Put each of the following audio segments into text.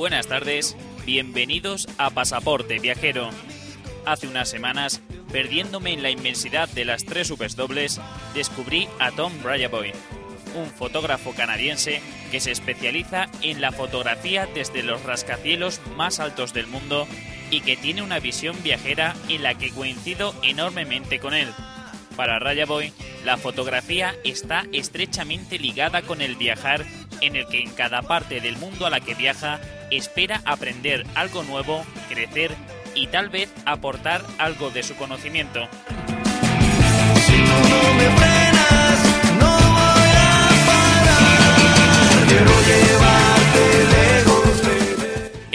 Buenas tardes, bienvenidos a Pasaporte Viajero. Hace unas semanas, perdiéndome en la inmensidad de las tres dobles, descubrí a Tom Brayaboy, un fotógrafo canadiense que se especializa en la fotografía desde los rascacielos más altos del mundo y que tiene una visión viajera en la que coincido enormemente con él. Para Rayaboy, la fotografía está estrechamente ligada con el viajar, en el que en cada parte del mundo a la que viaja espera aprender algo nuevo, crecer y tal vez aportar algo de su conocimiento.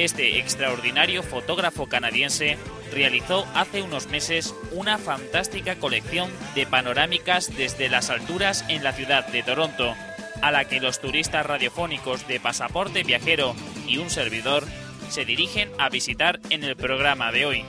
Este extraordinario fotógrafo canadiense realizó hace unos meses una fantástica colección de panorámicas desde las alturas en la ciudad de Toronto, a la que los turistas radiofónicos de Pasaporte Viajero y un servidor se dirigen a visitar en el programa de hoy.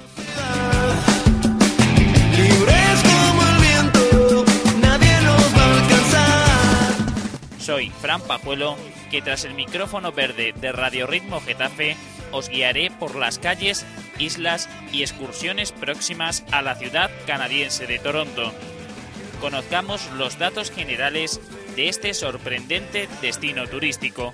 Soy Fran Pajuelo, que tras el micrófono verde de Radio Ritmo Getafe os guiaré por las calles, islas y excursiones próximas a la ciudad canadiense de Toronto. Conozcamos los datos generales de este sorprendente destino turístico.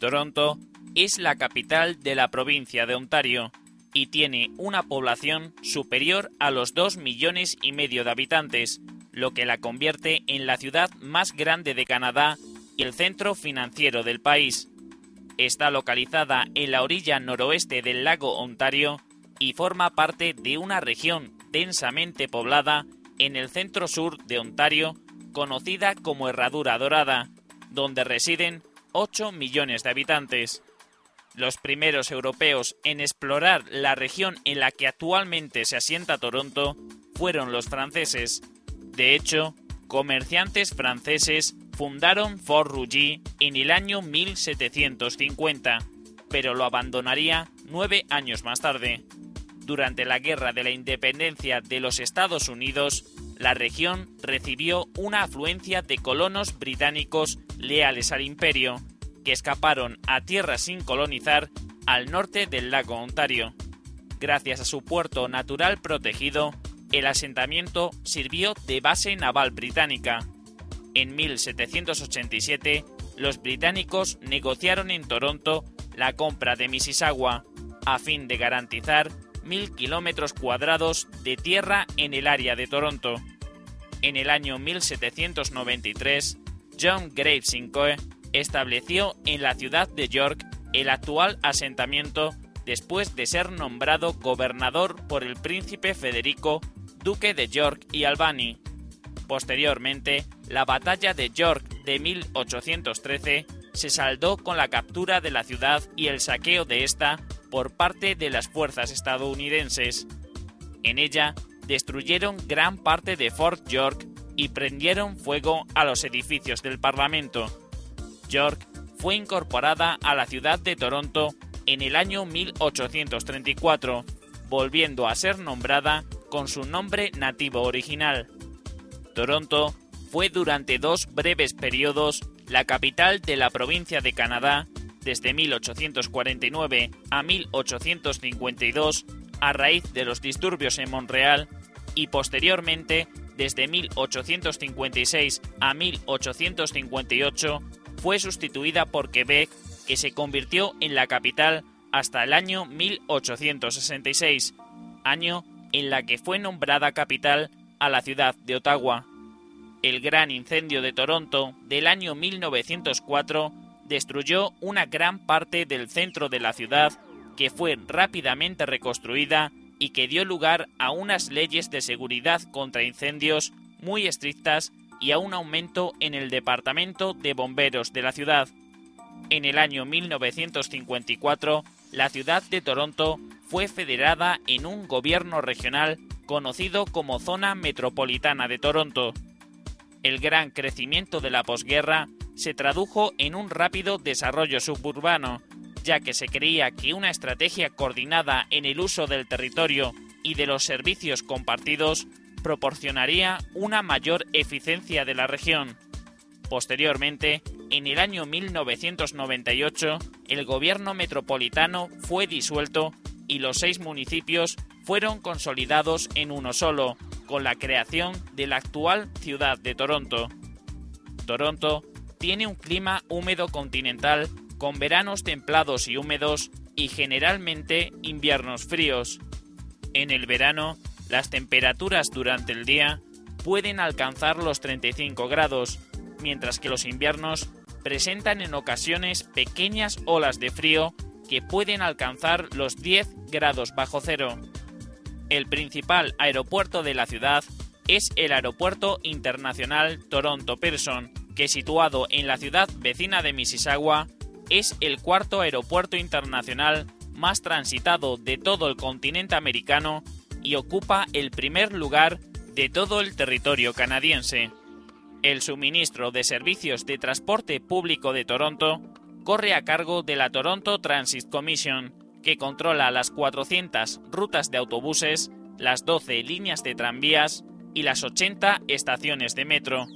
Toronto es la capital de la provincia de Ontario y tiene una población superior a los 2 millones y medio de habitantes, lo que la convierte en la ciudad más grande de Canadá y el centro financiero del país. Está localizada en la orilla noroeste del lago Ontario y forma parte de una región densamente poblada en el centro sur de Ontario, conocida como Herradura Dorada, donde residen 8 millones de habitantes. Los primeros europeos en explorar la región en la que actualmente se asienta Toronto fueron los franceses. De hecho, comerciantes franceses fundaron Fort Rougy en el año 1750, pero lo abandonaría nueve años más tarde. Durante la Guerra de la Independencia de los Estados Unidos, la región recibió una afluencia de colonos británicos leales al imperio, que escaparon a tierra sin colonizar al norte del lago Ontario. Gracias a su puerto natural protegido, el asentamiento sirvió de base naval británica. En 1787, los británicos negociaron en Toronto la compra de Mississauga, a fin de garantizar mil kilómetros cuadrados de tierra en el área de Toronto. En el año 1793, John Graves Incoe estableció en la ciudad de York el actual asentamiento después de ser nombrado gobernador por el príncipe Federico, duque de York y Albany. Posteriormente, la batalla de York de 1813 se saldó con la captura de la ciudad y el saqueo de esta por parte de las fuerzas estadounidenses. En ella, destruyeron gran parte de Fort York y prendieron fuego a los edificios del Parlamento. York fue incorporada a la ciudad de Toronto en el año 1834, volviendo a ser nombrada con su nombre nativo original. Toronto fue durante dos breves periodos la capital de la provincia de Canadá desde 1849 a 1852 a raíz de los disturbios en Montreal y posteriormente desde 1856 a 1858 fue sustituida por Quebec, que se convirtió en la capital hasta el año 1866, año en la que fue nombrada capital a la ciudad de Ottawa. El gran incendio de Toronto del año 1904 destruyó una gran parte del centro de la ciudad que fue rápidamente reconstruida y que dio lugar a unas leyes de seguridad contra incendios muy estrictas y a un aumento en el departamento de bomberos de la ciudad. En el año 1954, la ciudad de Toronto fue federada en un gobierno regional conocido como Zona Metropolitana de Toronto. El gran crecimiento de la posguerra se tradujo en un rápido desarrollo suburbano, ya que se creía que una estrategia coordinada en el uso del territorio y de los servicios compartidos proporcionaría una mayor eficiencia de la región. Posteriormente, en el año 1998, el gobierno metropolitano fue disuelto y los seis municipios fueron consolidados en uno solo, con la creación de la actual ciudad de Toronto. Toronto tiene un clima húmedo continental con veranos templados y húmedos y generalmente inviernos fríos. En el verano, las temperaturas durante el día pueden alcanzar los 35 grados, mientras que los inviernos presentan en ocasiones pequeñas olas de frío que pueden alcanzar los 10 grados bajo cero. El principal aeropuerto de la ciudad es el Aeropuerto Internacional Toronto Pearson, que situado en la ciudad vecina de Mississauga, es el cuarto aeropuerto internacional más transitado de todo el continente americano y ocupa el primer lugar de todo el territorio canadiense. El suministro de servicios de transporte público de Toronto corre a cargo de la Toronto Transit Commission, que controla las 400 rutas de autobuses, las 12 líneas de tranvías y las 80 estaciones de metro.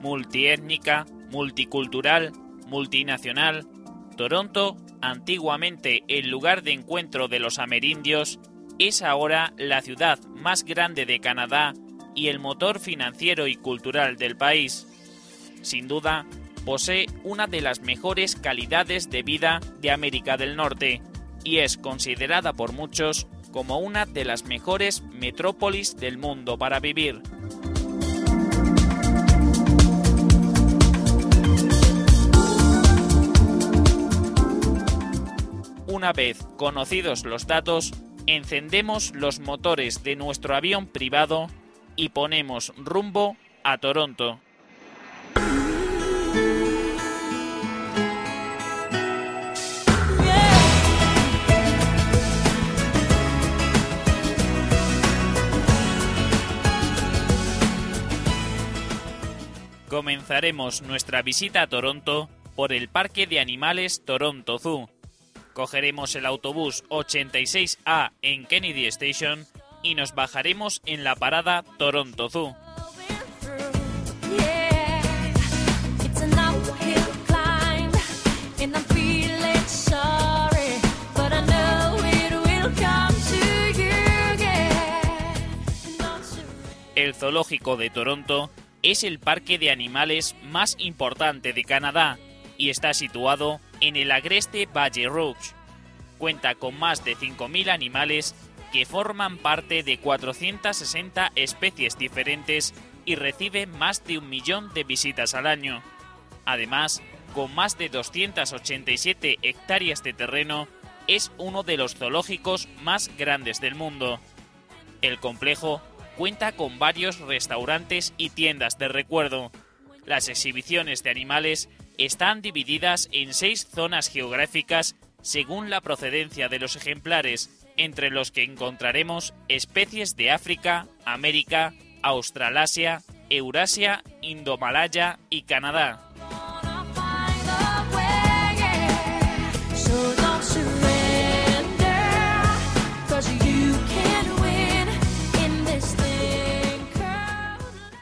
Multiétnica, multicultural, multinacional, Toronto, antiguamente el lugar de encuentro de los amerindios, es ahora la ciudad más grande de Canadá y el motor financiero y cultural del país. Sin duda, posee una de las mejores calidades de vida de América del Norte y es considerada por muchos como una de las mejores metrópolis del mundo para vivir. Una vez conocidos los datos, encendemos los motores de nuestro avión privado y ponemos rumbo a Toronto. Comenzaremos nuestra visita a Toronto por el Parque de Animales Toronto Zoo. Cogeremos el autobús 86A en Kennedy Station y nos bajaremos en la parada Toronto Zoo. El zoológico de Toronto es el parque de animales más importante de Canadá y está situado en el agreste Valle Rouge. Cuenta con más de 5.000 animales que forman parte de 460 especies diferentes y recibe más de un millón de visitas al año. Además, con más de 287 hectáreas de terreno, es uno de los zoológicos más grandes del mundo. El complejo cuenta con varios restaurantes y tiendas de recuerdo. Las exhibiciones de animales están divididas en seis zonas geográficas según la procedencia de los ejemplares, entre los que encontraremos especies de África, América, Australasia, Eurasia, Indomalaya y Canadá.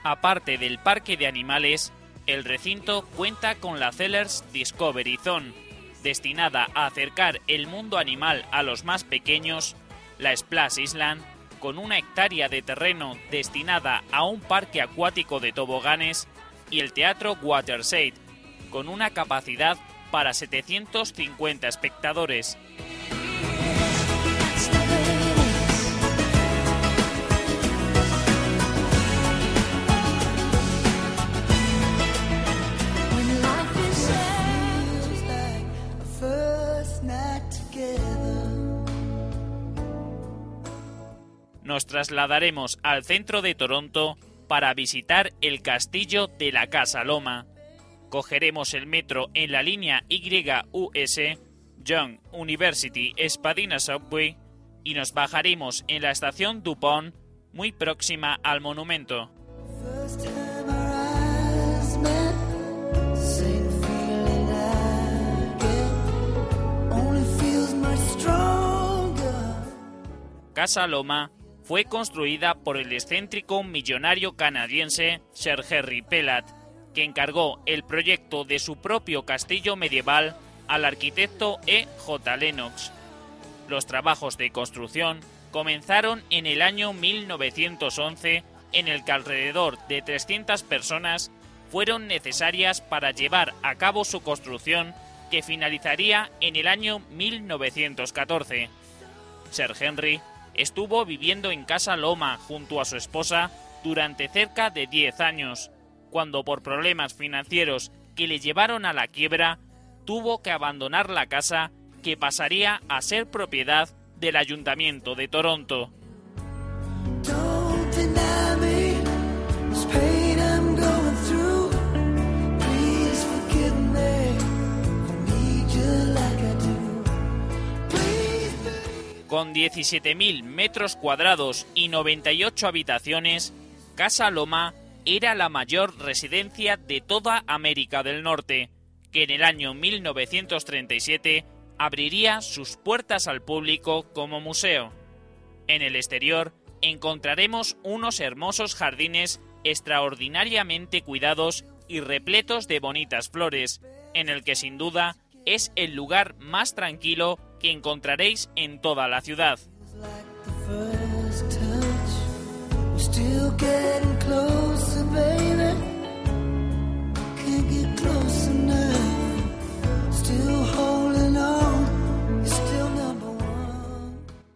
Aparte del parque de animales, el recinto cuenta con la Zellers Discovery Zone, destinada a acercar el mundo animal a los más pequeños, la Splash Island, con una hectárea de terreno destinada a un parque acuático de toboganes, y el Teatro Waterside, con una capacidad para 750 espectadores. Nos trasladaremos al centro de Toronto para visitar el castillo de la Casa Loma. Cogeremos el metro en la línea YUS, Young University Spadina Subway, y nos bajaremos en la estación Dupont, muy próxima al monumento. Casa Loma fue construida por el excéntrico millonario canadiense Sir Henry Pellatt, que encargó el proyecto de su propio castillo medieval al arquitecto E. J. Lennox. Los trabajos de construcción comenzaron en el año 1911, en el que alrededor de 300 personas fueron necesarias para llevar a cabo su construcción, que finalizaría en el año 1914. Sir Henry estuvo viviendo en Casa Loma junto a su esposa durante cerca de 10 años, cuando por problemas financieros que le llevaron a la quiebra, tuvo que abandonar la casa que pasaría a ser propiedad del Ayuntamiento de Toronto. Con 17.000 metros cuadrados y 98 habitaciones, Casa Loma era la mayor residencia de toda América del Norte, que en el año 1937 abriría sus puertas al público como museo. En el exterior encontraremos unos hermosos jardines extraordinariamente cuidados y repletos de bonitas flores, en el que sin duda es el lugar más tranquilo encontraréis en toda la ciudad.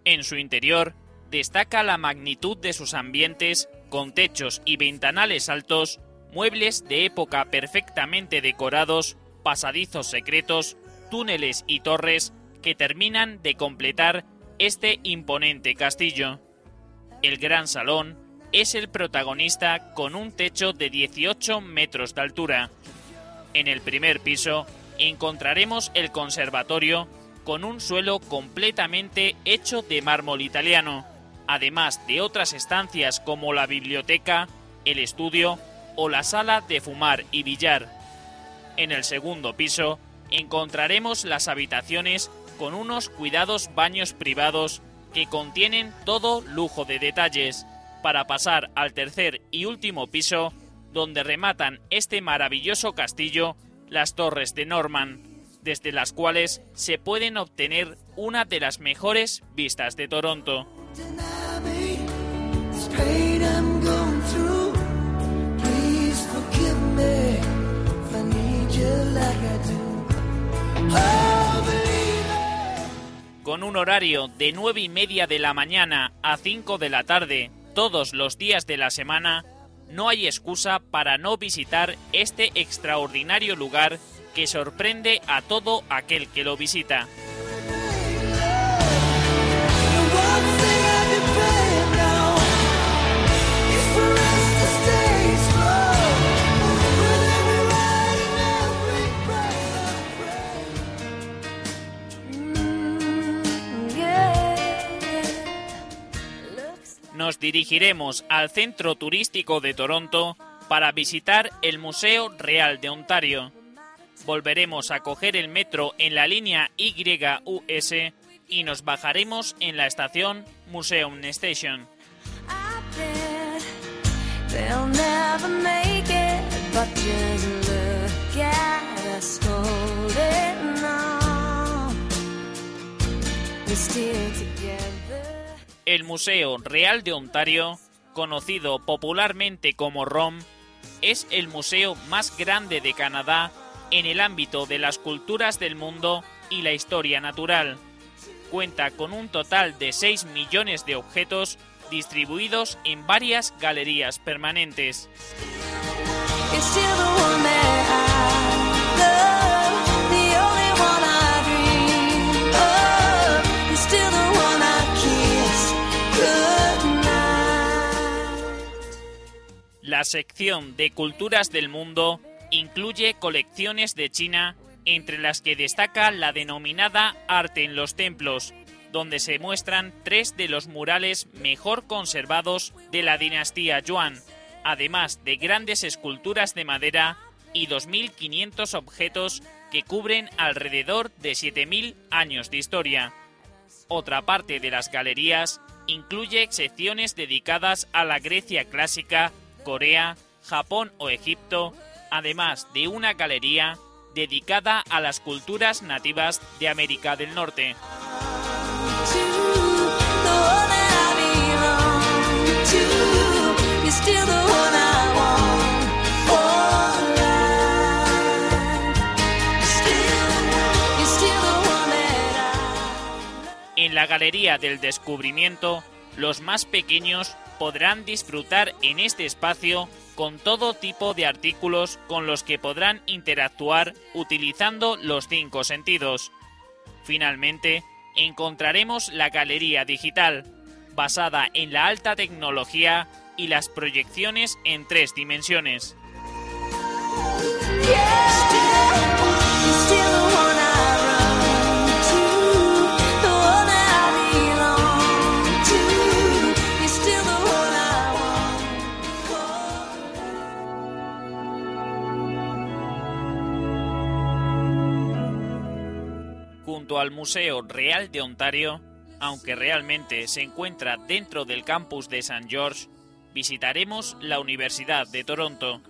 En su interior destaca la magnitud de sus ambientes con techos y ventanales altos, muebles de época perfectamente decorados, pasadizos secretos, túneles y torres que terminan de completar este imponente castillo. El gran salón es el protagonista con un techo de 18 metros de altura. En el primer piso encontraremos el conservatorio con un suelo completamente hecho de mármol italiano, además de otras estancias como la biblioteca, el estudio o la sala de fumar y billar. En el segundo piso encontraremos las habitaciones con unos cuidados baños privados que contienen todo lujo de detalles, para pasar al tercer y último piso, donde rematan este maravilloso castillo las torres de Norman, desde las cuales se pueden obtener una de las mejores vistas de Toronto. Con un horario de 9 y media de la mañana a 5 de la tarde todos los días de la semana, no hay excusa para no visitar este extraordinario lugar que sorprende a todo aquel que lo visita. Nos dirigiremos al centro turístico de Toronto para visitar el Museo Real de Ontario. Volveremos a coger el metro en la línea YUS y nos bajaremos en la estación Museum Station. El Museo Real de Ontario, conocido popularmente como ROM, es el museo más grande de Canadá en el ámbito de las culturas del mundo y la historia natural. Cuenta con un total de 6 millones de objetos distribuidos en varias galerías permanentes. La sección de culturas del mundo incluye colecciones de China, entre las que destaca la denominada arte en los templos, donde se muestran tres de los murales mejor conservados de la dinastía Yuan, además de grandes esculturas de madera y 2.500 objetos que cubren alrededor de 7.000 años de historia. Otra parte de las galerías incluye secciones dedicadas a la Grecia clásica, Corea, Japón o Egipto, además de una galería dedicada a las culturas nativas de América del Norte. En la Galería del Descubrimiento, los más pequeños podrán disfrutar en este espacio con todo tipo de artículos con los que podrán interactuar utilizando los cinco sentidos. Finalmente, encontraremos la Galería Digital, basada en la alta tecnología y las proyecciones en tres dimensiones. Junto al Museo Real de Ontario, aunque realmente se encuentra dentro del campus de St. George, visitaremos la Universidad de Toronto.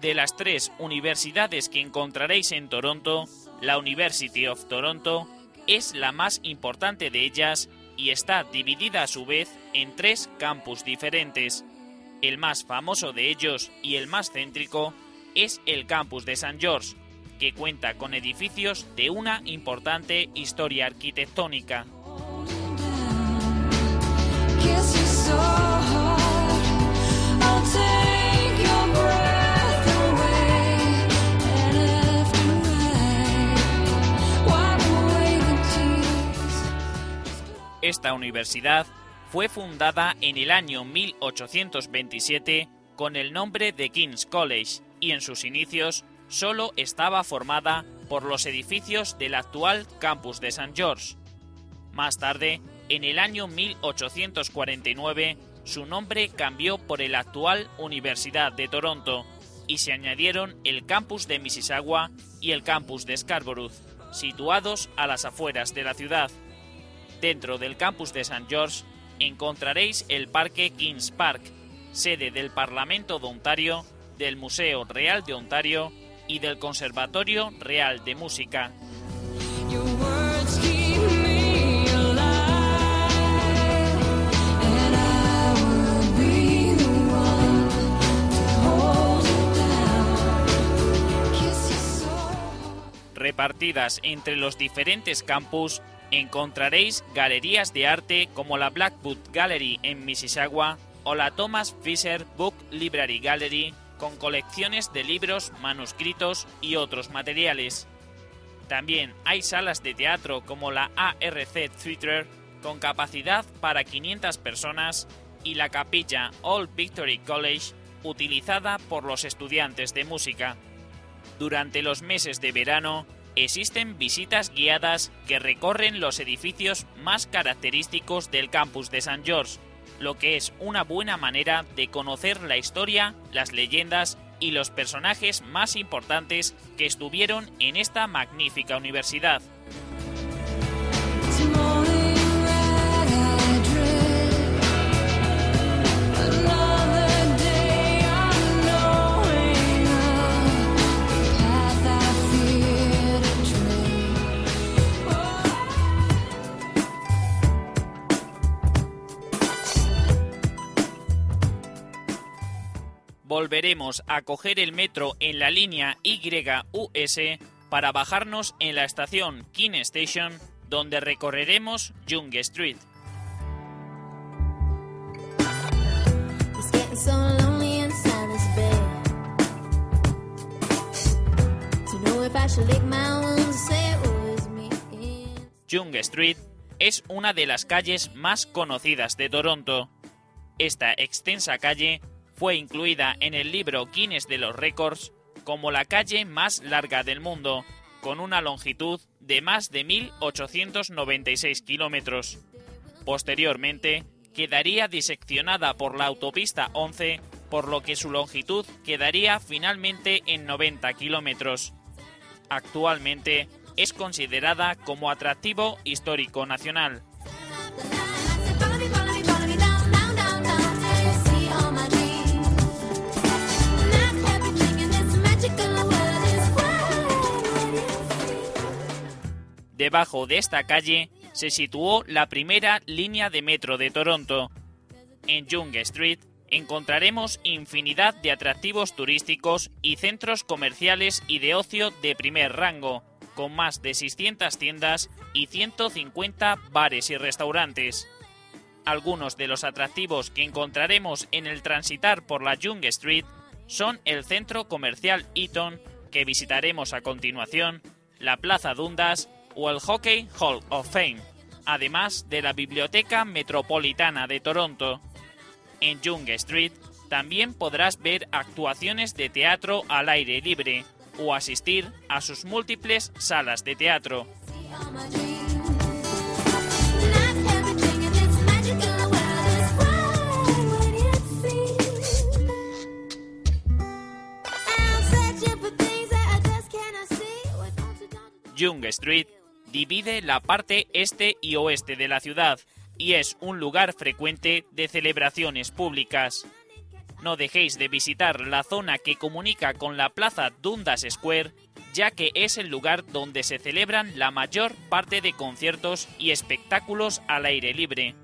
De las tres universidades que encontraréis en Toronto, la University of Toronto es la más importante de ellas y está dividida a su vez en tres campus diferentes. El más famoso de ellos y el más céntrico es el campus de St. George, que cuenta con edificios de una importante historia arquitectónica. Esta universidad fue fundada en el año 1827 con el nombre de King's College y en sus inicios solo estaba formada por los edificios del actual campus de St. George. Más tarde, en el año 1849, su nombre cambió por el actual Universidad de Toronto y se añadieron el campus de Mississauga y el campus de Scarborough, situados a las afueras de la ciudad. Dentro del campus de St. George encontraréis el Parque Kings Park, sede del Parlamento de Ontario, del Museo Real de Ontario y del Conservatorio Real de Música. Repartidas entre los diferentes campus, encontraréis galerías de arte como la Blackwood Gallery en Mississauga o la Thomas Fisher Book Library Gallery con colecciones de libros, manuscritos y otros materiales. También hay salas de teatro como la ARC Theatre con capacidad para 500 personas y la capilla Old Victory College utilizada por los estudiantes de música. Durante los meses de verano existen visitas guiadas que recorren los edificios más característicos del campus de St. George, lo que es una buena manera de conocer la historia, las leyendas y los personajes más importantes que estuvieron en esta magnífica universidad. Volveremos a coger el metro en la línea YUS para bajarnos en la estación King Station, donde recorreremos Young Street. Young Street es una de las calles más conocidas de Toronto. Esta extensa calle fue incluida en el libro Guinness de los Récords como la calle más larga del mundo, con una longitud de más de 1.896 kilómetros. Posteriormente, quedaría diseccionada por la autopista 11, por lo que su longitud quedaría finalmente en 90 kilómetros. Actualmente es considerada como atractivo histórico nacional. Debajo de esta calle se situó la primera línea de metro de Toronto. En Young Street encontraremos infinidad de atractivos turísticos y centros comerciales y de ocio de primer rango, con más de 600 tiendas y 150 bares y restaurantes. Algunos de los atractivos que encontraremos en el transitar por la Young Street son el centro comercial Eaton, que visitaremos a continuación, la Plaza Dundas o el Hockey Hall of Fame, además de la Biblioteca Metropolitana de Toronto. En Young Street también podrás ver actuaciones de teatro al aire libre o asistir a sus múltiples salas de teatro. Young Street divide la parte este y oeste de la ciudad y es un lugar frecuente de celebraciones públicas. No dejéis de visitar la zona que comunica con la plaza Dundas Square, ya que es el lugar donde se celebran la mayor parte de conciertos y espectáculos al aire libre.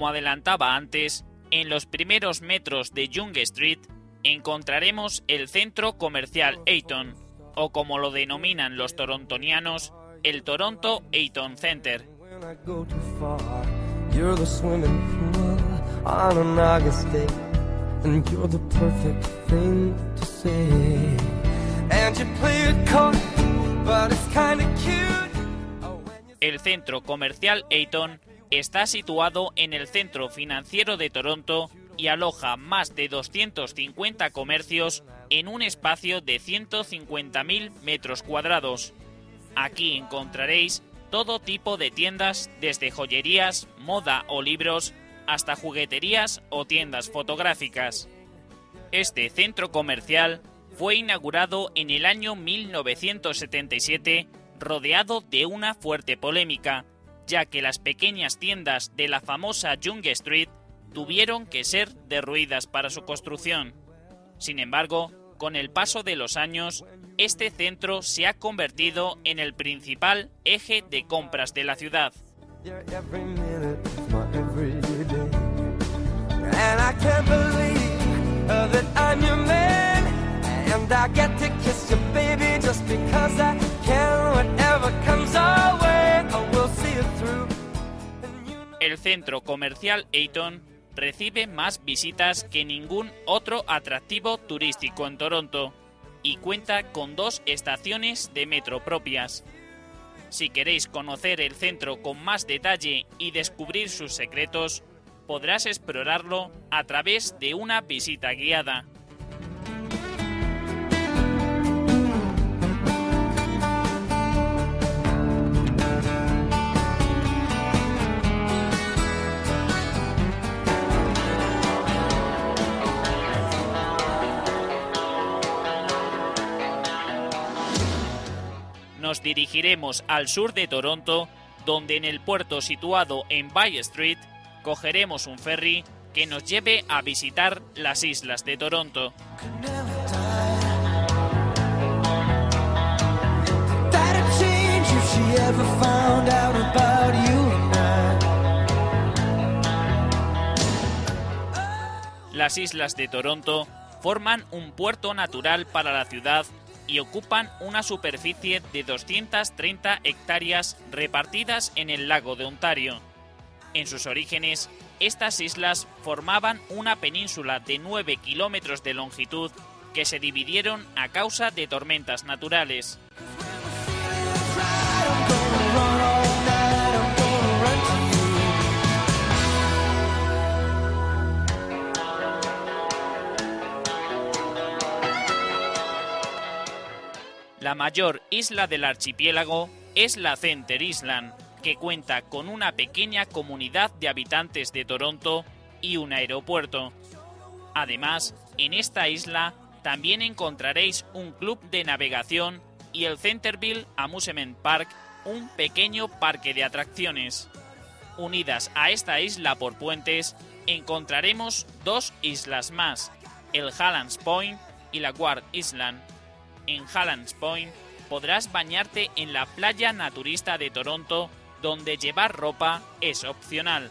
Como adelantaba antes, en los primeros metros de Young Street encontraremos el centro comercial Eaton, o como lo denominan los torontonianos, el Toronto Eaton Center. El centro comercial Eaton está situado en el centro financiero de Toronto y aloja más de 250 comercios en un espacio de 150.000 metros cuadrados. Aquí encontraréis todo tipo de tiendas, desde joyerías, moda o libros, hasta jugueterías o tiendas fotográficas. Este centro comercial fue inaugurado en el año 1977 rodeado de una fuerte polémica, ya que las pequeñas tiendas de la famosa Young Street tuvieron que ser derruidas para su construcción. Sin embargo, con el paso de los años, este centro se ha convertido en el principal eje de compras de la ciudad. El centro comercial Eaton recibe más visitas que ningún otro atractivo turístico en Toronto y cuenta con dos estaciones de metro propias. Si queréis conocer el centro con más detalle y descubrir sus secretos, podrás explorarlo a través de una visita guiada. Nos dirigiremos al sur de Toronto, donde en el puerto situado en Bay Street cogeremos un ferry que nos lleve a visitar las islas de Toronto. Las islas de Toronto forman un puerto natural para la ciudad y ocupan una superficie de 230 hectáreas repartidas en el lago de Ontario. En sus orígenes, estas islas formaban una península de 9 kilómetros de longitud que se dividieron a causa de tormentas naturales. La mayor isla del archipiélago es la Center Island, que cuenta con una pequeña comunidad de habitantes de Toronto y un aeropuerto. Además, en esta isla también encontraréis un club de navegación y el Centerville Amusement Park, un pequeño parque de atracciones. Unidas a esta isla por puentes, encontraremos dos islas más, el Hallands Point y la Guard Island. En Hallands Point podrás bañarte en la playa naturista de Toronto, donde llevar ropa es opcional.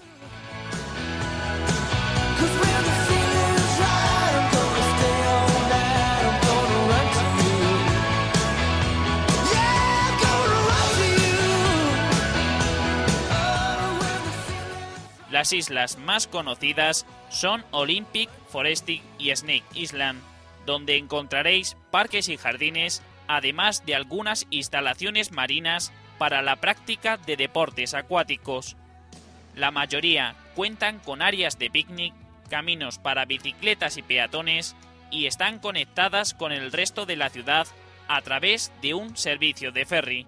Las islas más conocidas son Olympic, Forestic y Snake Island, donde encontraréis parques y jardines, además de algunas instalaciones marinas para la práctica de deportes acuáticos. La mayoría cuentan con áreas de picnic, caminos para bicicletas y peatones y están conectadas con el resto de la ciudad a través de un servicio de ferry.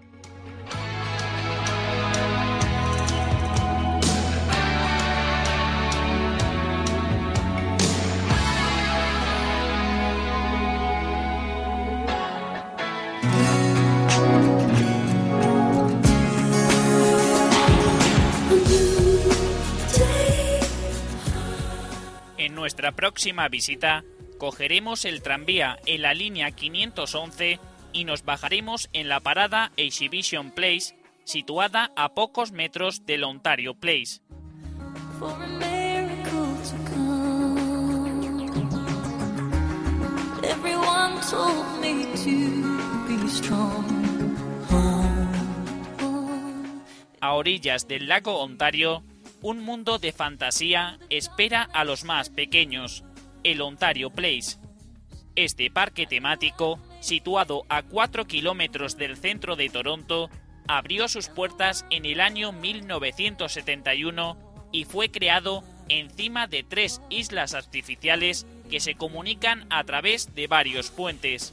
Nuestra próxima visita cogeremos el tranvía en la línea 511 y nos bajaremos en la parada Exhibition Place, situada a pocos metros del Ontario Place. A orillas del lago Ontario, un mundo de fantasía espera a los más pequeños, el Ontario Place. Este parque temático, situado a 4 kilómetros del centro de Toronto, abrió sus puertas en el año 1971 y fue creado encima de tres islas artificiales que se comunican a través de varios puentes.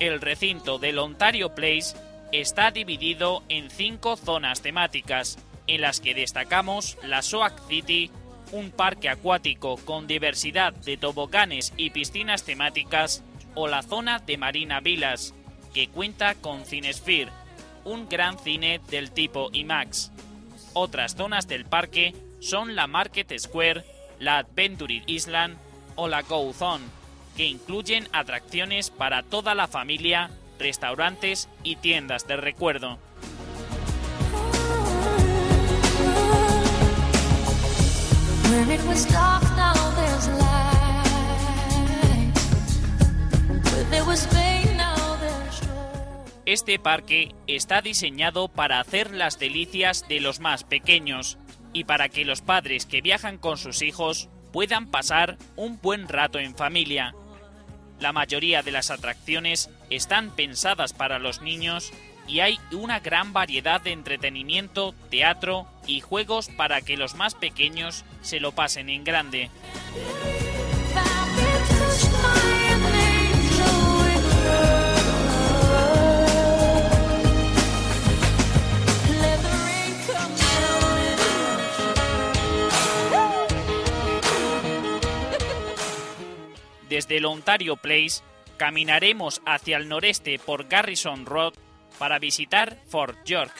El recinto del Ontario Place está dividido en cinco zonas temáticas, en las que destacamos la Soak City, un parque acuático con diversidad de toboganes y piscinas temáticas, o la zona de Marina Villas, que cuenta con Cinesphere, un gran cine del tipo IMAX. Otras zonas del parque son la Market Square, la Adventure Island o la Go Zone, que incluyen atracciones para toda la familia, restaurantes y tiendas de recuerdo. Este parque está diseñado para hacer las delicias de los más pequeños y para que los padres que viajan con sus hijos puedan pasar un buen rato en familia. La mayoría de las atracciones están pensadas para los niños y hay una gran variedad de entretenimiento, teatro y juegos para que los más pequeños se lo pasen en grande. Desde el Ontario Place caminaremos hacia el noreste por Garrison Road para visitar Fort York.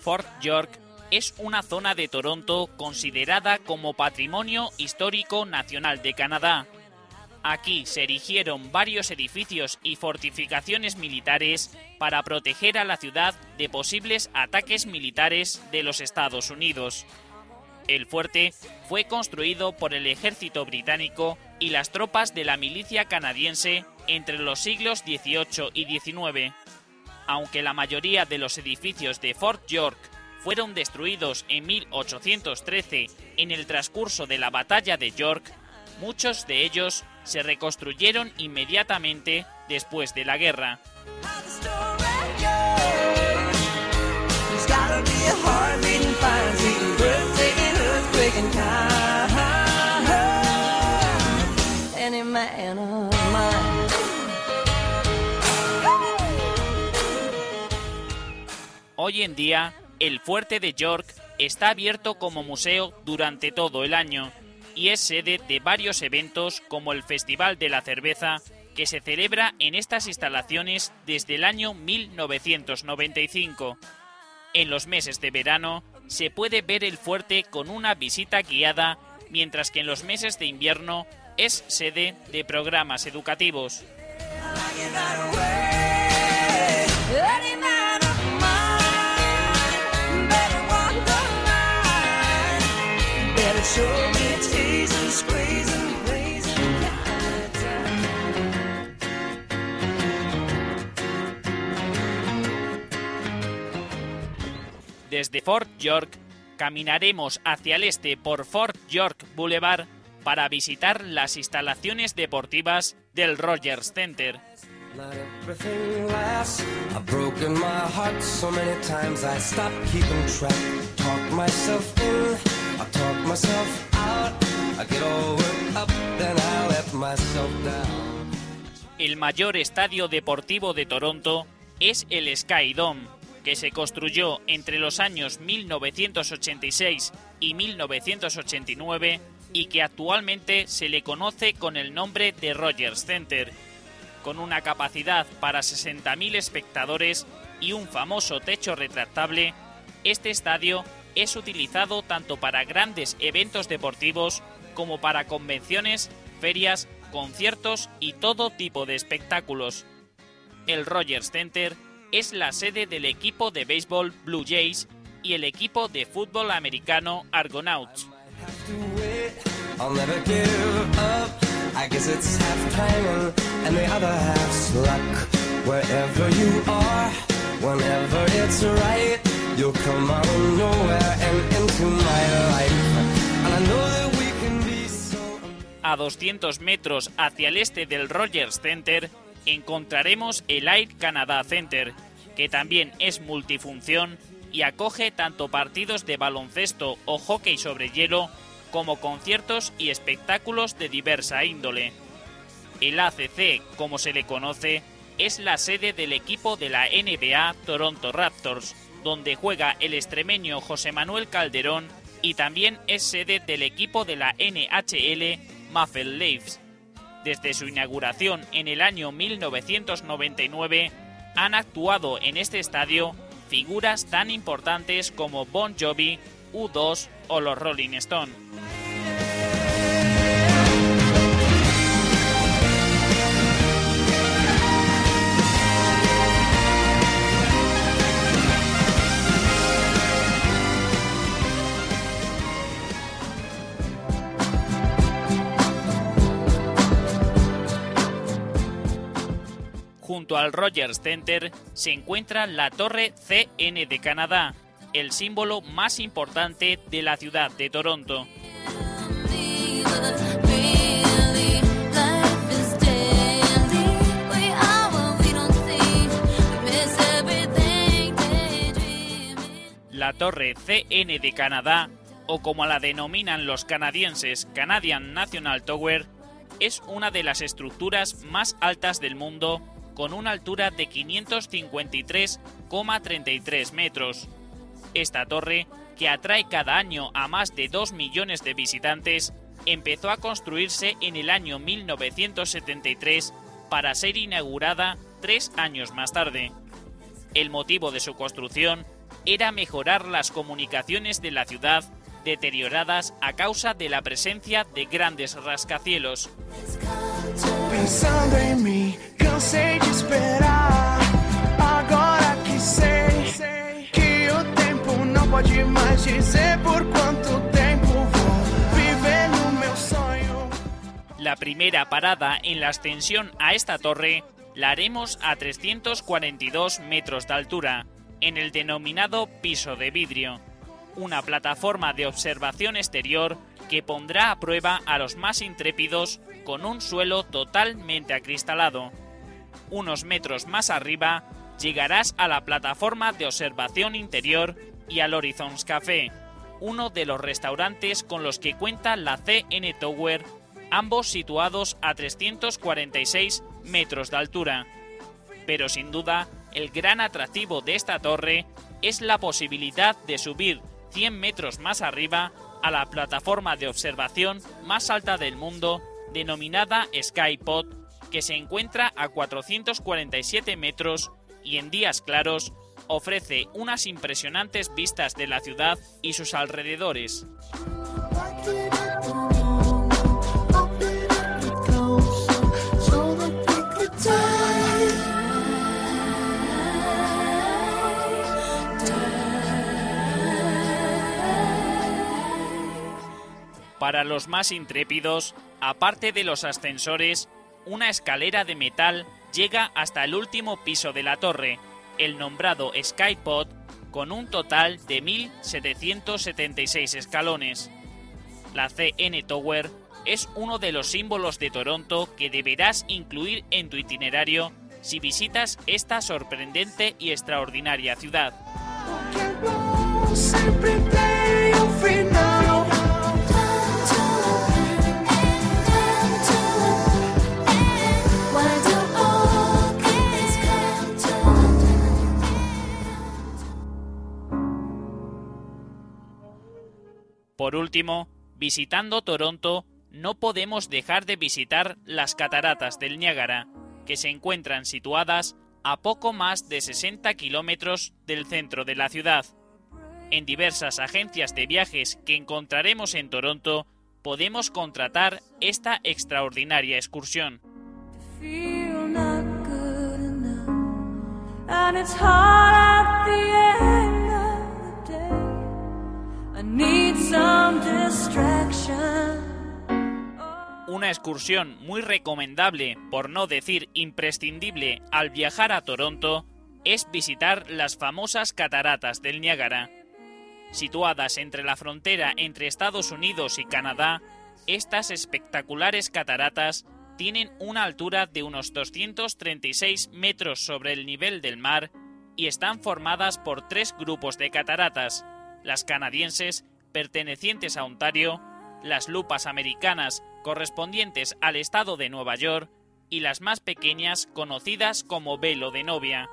Fort York es una zona de Toronto considerada como Patrimonio Histórico Nacional de Canadá. Aquí se erigieron varios edificios y fortificaciones militares para proteger a la ciudad de posibles ataques militares de los Estados Unidos. El fuerte fue construido por el ejército británico y las tropas de la milicia canadiense entre los siglos XVIII y XIX. Aunque la mayoría de los edificios de Fort York fueron destruidos en 1813 en el transcurso de la batalla de York, muchos de ellos se reconstruyeron inmediatamente después de la guerra. Hoy en día, el fuerte de York está abierto como museo durante todo el año y es sede de varios eventos como el Festival de la Cerveza que se celebra en estas instalaciones desde el año 1995. En los meses de verano se puede ver el fuerte con una visita guiada, mientras que en los meses de invierno es sede de programas educativos. Desde Fort York caminaremos hacia el este por Fort York Boulevard para visitar las instalaciones deportivas del Rogers Center. El mayor estadio deportivo de Toronto es el Sky Dome, que se construyó entre los años 1986 y 1989 y que actualmente se le conoce con el nombre de Rogers Center. Con una capacidad para 60.000 espectadores y un famoso techo retractable, este estadio es utilizado tanto para grandes eventos deportivos como para convenciones, ferias, conciertos y todo tipo de espectáculos. El Rogers Center es la sede del equipo de béisbol Blue Jays y el equipo de fútbol americano Argonauts. You'll come out of nowhere and into my life. A 200 metros hacia el este del Rogers Center encontraremos el Air Canada Center, que también es multifunción y acoge tanto partidos de baloncesto o hockey sobre hielo como conciertos y espectáculos de diversa índole. El ACC, como se le conoce, es la sede del equipo de la NBA Toronto Raptors, donde juega el extremeño José Manuel Calderón y también es sede del equipo de la NHL Maple Leafs. Desde su inauguración en el año 1999 han actuado en este estadio figuras tan importantes como Bon Jovi, U2 o los Rolling Stone. Junto al Rogers Center se encuentra la Torre CN de Canadá, el símbolo más importante de la ciudad de Toronto. La Torre CN de Canadá, o como la denominan los canadienses Canadian National Tower, es una de las estructuras más altas del mundo con una altura de 553,33 metros. Esta torre, que atrae cada año a más de 2 millones de visitantes, empezó a construirse en el año 1973 para ser inaugurada tres años más tarde. El motivo de su construcción era mejorar las comunicaciones de la ciudad deterioradas a causa de la presencia de grandes rascacielos. Cansei de esperar. Agora que sei que o tempo por. La primera parada en la ascensión a esta torre la haremos a 342 metros de altura, en el denominado piso de vidrio, una plataforma de observación exterior que pondrá a prueba a los más intrépidos con un suelo totalmente acristalado. Unos metros más arriba llegarás a la plataforma de observación interior y al Horizons Café, uno de los restaurantes con los que cuenta la CN Tower, ambos situados a 346 metros de altura. Pero sin duda, el gran atractivo de esta torre es la posibilidad de subir 100 metros más arriba a la plataforma de observación más alta del mundo, denominada Skypod, que se encuentra a 447 metros y en días claros ofrece unas impresionantes vistas de la ciudad y sus alrededores. Para los más intrépidos, aparte de los ascensores, una escalera de metal llega hasta el último piso de la torre, el nombrado Skypod, con un total de 1.776 escalones. La CN Tower es uno de los símbolos de Toronto que deberás incluir en tu itinerario si visitas esta sorprendente y extraordinaria ciudad. Por último, visitando Toronto, no podemos dejar de visitar las cataratas del Niágara, que se encuentran situadas a poco más de 60 kilómetros del centro de la ciudad. En diversas agencias de viajes que encontraremos en Toronto, podemos contratar esta extraordinaria excursión. Una excursión muy recomendable, por no decir imprescindible, al viajar a Toronto es visitar las famosas cataratas del Niágara. Situadas entre la frontera entre Estados Unidos y Canadá, estas espectaculares cataratas tienen una altura de unos 236 metros sobre el nivel del mar y están formadas por tres grupos de cataratas, las canadienses pertenecientes a Ontario, las lupas americanas correspondientes al estado de Nueva York y las más pequeñas conocidas como velo de novia.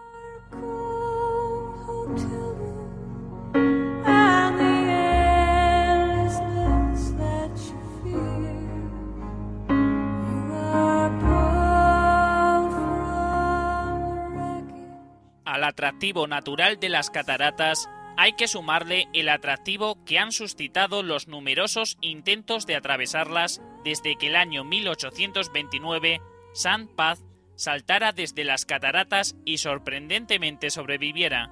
Al atractivo natural de las cataratas hay que sumarle el atractivo que han suscitado los numerosos intentos de atravesarlas desde que el año 1829 San Paz saltara desde las cataratas y sorprendentemente sobreviviera.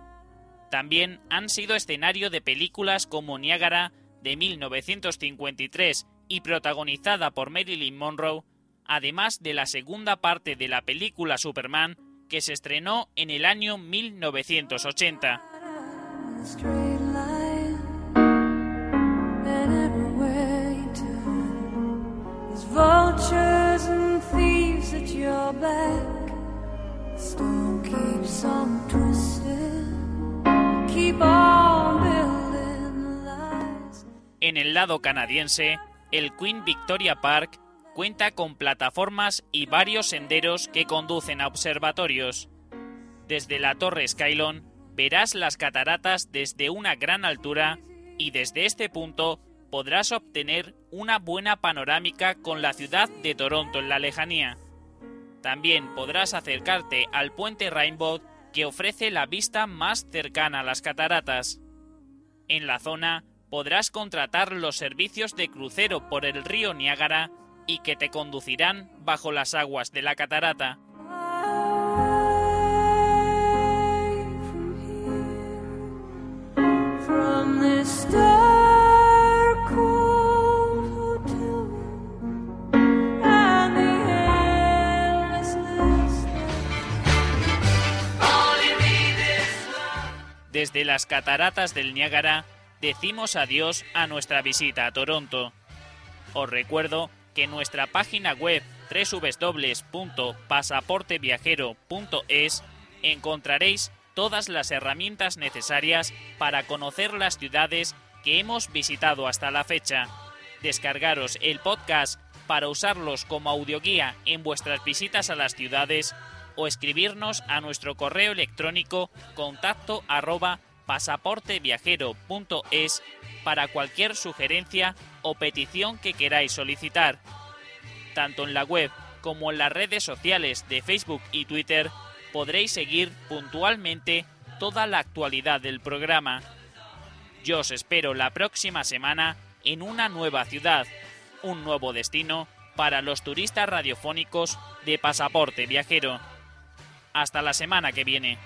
También han sido escenario de películas como Niágara de 1953 y protagonizada por Marilyn Monroe, además de la segunda parte de la película Superman que se estrenó en el año 1980. En el lado canadiense, el Queen Victoria Park cuenta con plataformas y varios senderos que conducen a observatorios. Desde la Torre Skylon verás las cataratas desde una gran altura y desde este punto podrás obtener una buena panorámica con la ciudad de Toronto en la lejanía. También podrás acercarte al puente Rainbow que ofrece la vista más cercana a las cataratas. En la zona podrás contratar los servicios de crucero por el río Niágara y que te conducirán bajo las aguas de la catarata. Desde las cataratas del Niágara decimos adiós a nuestra visita a Toronto. Os recuerdo que nuestra página web www.pasaporteviajero.es encontraréis todas las herramientas necesarias para conocer las ciudades que hemos visitado hasta la fecha. Descargaros el podcast para usarlos como audioguía en vuestras visitas a las ciudades o escribirnos a nuestro correo electrónico contacto arroba pasaporteviajero.es para cualquier sugerencia o petición que queráis solicitar. Tanto en la web como en las redes sociales de Facebook y Twitter podréis seguir puntualmente toda la actualidad del programa. Yo os espero la próxima semana en una nueva ciudad, un nuevo destino para los turistas radiofónicos de Pasaporte Viajero. Hasta la semana que viene.